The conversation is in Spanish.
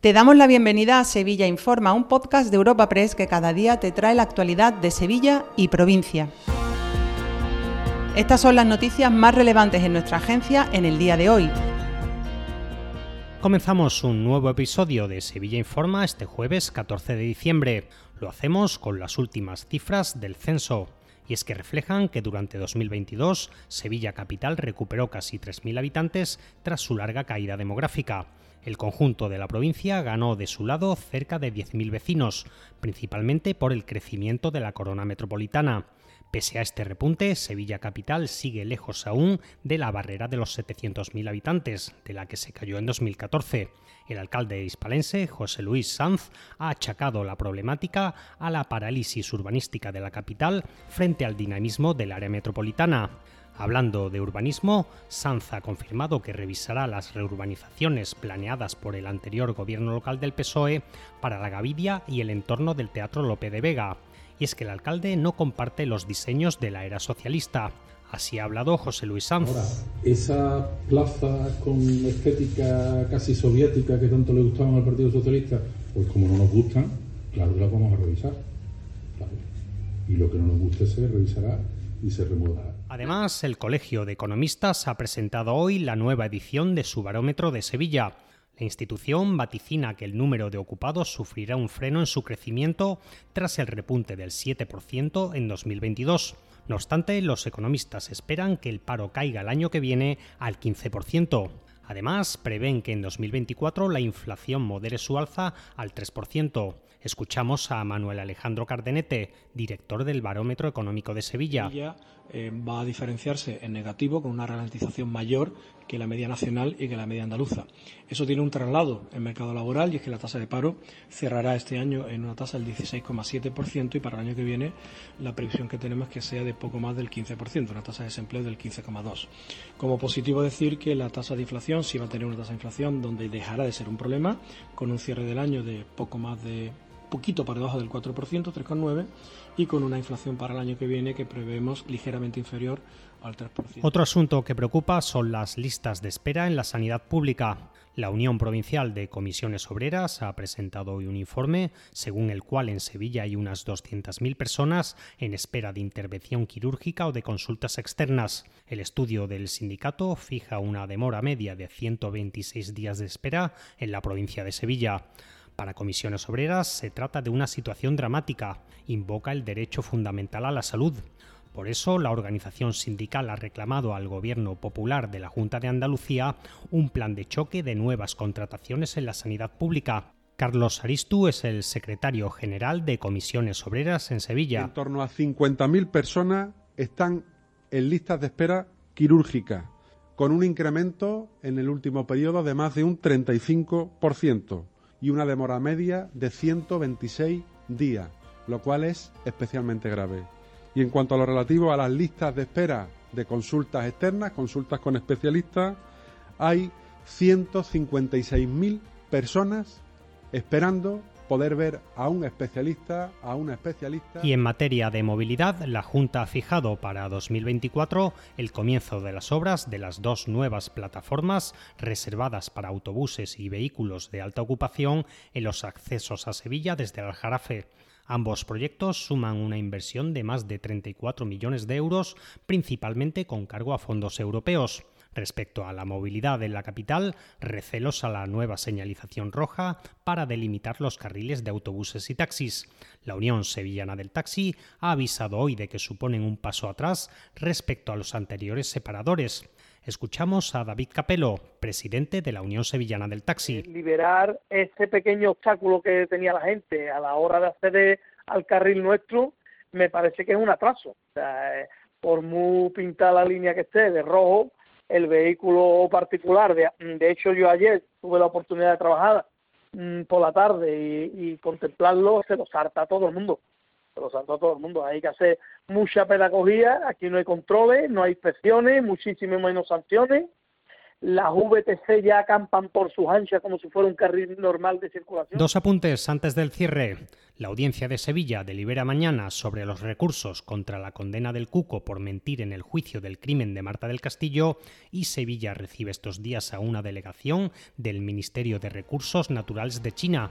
Te damos la bienvenida a Sevilla Informa, un podcast de Europa Press que cada día te trae la actualidad de Sevilla y provincia. Estas son las noticias más relevantes en nuestra agencia en el día de hoy. Comenzamos un nuevo episodio de Sevilla Informa este jueves 14 de diciembre. Lo hacemos con las últimas cifras del censo y es que reflejan que durante 2022 Sevilla Capital recuperó casi 3.000 habitantes tras su larga caída demográfica. El conjunto de la provincia ganó de su lado cerca de 10.000 vecinos, principalmente por el crecimiento de la corona metropolitana. Pese a este repunte, Sevilla Capital sigue lejos aún de la barrera de los 700.000 habitantes, de la que se cayó en 2014. El alcalde hispalense, José Luis Sanz, ha achacado la problemática a la parálisis urbanística de la capital frente al dinamismo del área metropolitana. Hablando de urbanismo, Sanz ha confirmado que revisará las reurbanizaciones planeadas por el anterior gobierno local del PSOE para la Gavidia y el entorno del Teatro Lope de Vega. Y es que el alcalde no comparte los diseños de la era socialista. Así ha hablado José Luis Sanz. Ahora, esa plaza con estética casi soviética que tanto le gustaban al Partido Socialista, pues como no nos gustan, claro que las vamos a revisar. Y lo que no nos guste se revisará y se remodelará. Además, el Colegio de Economistas ha presentado hoy la nueva edición de su barómetro de Sevilla. La institución vaticina que el número de ocupados sufrirá un freno en su crecimiento tras el repunte del 7% en 2022. No obstante, los economistas esperan que el paro caiga el año que viene al 15%. Además, prevén que en 2024 la inflación modere su alza al 3%. Escuchamos a Manuel Alejandro Cardenete, director del Barómetro Económico de Sevilla. Sevilla eh, va a diferenciarse en negativo con una ralentización mayor que la media nacional y que la media andaluza. Eso tiene un traslado en mercado laboral y es que la tasa de paro cerrará este año en una tasa del 16,7% y para el año que viene la previsión que tenemos es que sea de poco más del 15%, una tasa de desempleo del 15,2%. Como positivo decir que la tasa de inflación sí va a tener una tasa de inflación donde dejará de ser un problema con un cierre del año de poco más de poquito por debajo del 4%, 3,9%, y con una inflación para el año que viene que prevemos ligeramente inferior al 3%. Otro asunto que preocupa son las listas de espera en la sanidad pública. La Unión Provincial de Comisiones Obreras ha presentado hoy un informe según el cual en Sevilla hay unas 200.000 personas en espera de intervención quirúrgica o de consultas externas. El estudio del sindicato fija una demora media de 126 días de espera en la provincia de Sevilla. Para comisiones obreras se trata de una situación dramática, invoca el derecho fundamental a la salud. Por eso, la organización sindical ha reclamado al Gobierno Popular de la Junta de Andalucía un plan de choque de nuevas contrataciones en la sanidad pública. Carlos Aristu es el secretario general de Comisiones Obreras en Sevilla. En torno a 50.000 personas están en listas de espera quirúrgica, con un incremento en el último periodo de más de un 35% y una demora media de 126 días, lo cual es especialmente grave. Y en cuanto a lo relativo a las listas de espera de consultas externas, consultas con especialistas, hay 156.000 personas esperando poder ver a un especialista, a especialista. Y en materia de movilidad, la Junta ha fijado para 2024 el comienzo de las obras de las dos nuevas plataformas reservadas para autobuses y vehículos de alta ocupación en los accesos a Sevilla desde Aljarafe. Ambos proyectos suman una inversión de más de 34 millones de euros, principalmente con cargo a fondos europeos. Respecto a la movilidad en la capital, recelos a la nueva señalización roja para delimitar los carriles de autobuses y taxis. La Unión Sevillana del Taxi ha avisado hoy de que suponen un paso atrás respecto a los anteriores separadores. Escuchamos a David Capelo, presidente de la Unión Sevillana del Taxi. Liberar ese pequeño obstáculo que tenía la gente a la hora de acceder al carril nuestro me parece que es un atraso. Eh, por muy pintada la línea que esté de rojo, el vehículo particular. De, de hecho, yo ayer tuve la oportunidad de trabajar mm, por la tarde y, contemplarlo, se lo salta a todo el mundo. Se lo salta a todo el mundo. Hay que hacer mucha pedagogía, aquí no hay controles, no hay inspecciones, muchísimas menos sanciones. Las VTC ya acampan por sus anchas como si fuera un carril normal de circulación. Dos apuntes antes del cierre. La audiencia de Sevilla delibera mañana sobre los recursos contra la condena del Cuco por mentir en el juicio del crimen de Marta del Castillo y Sevilla recibe estos días a una delegación del Ministerio de Recursos Naturales de China.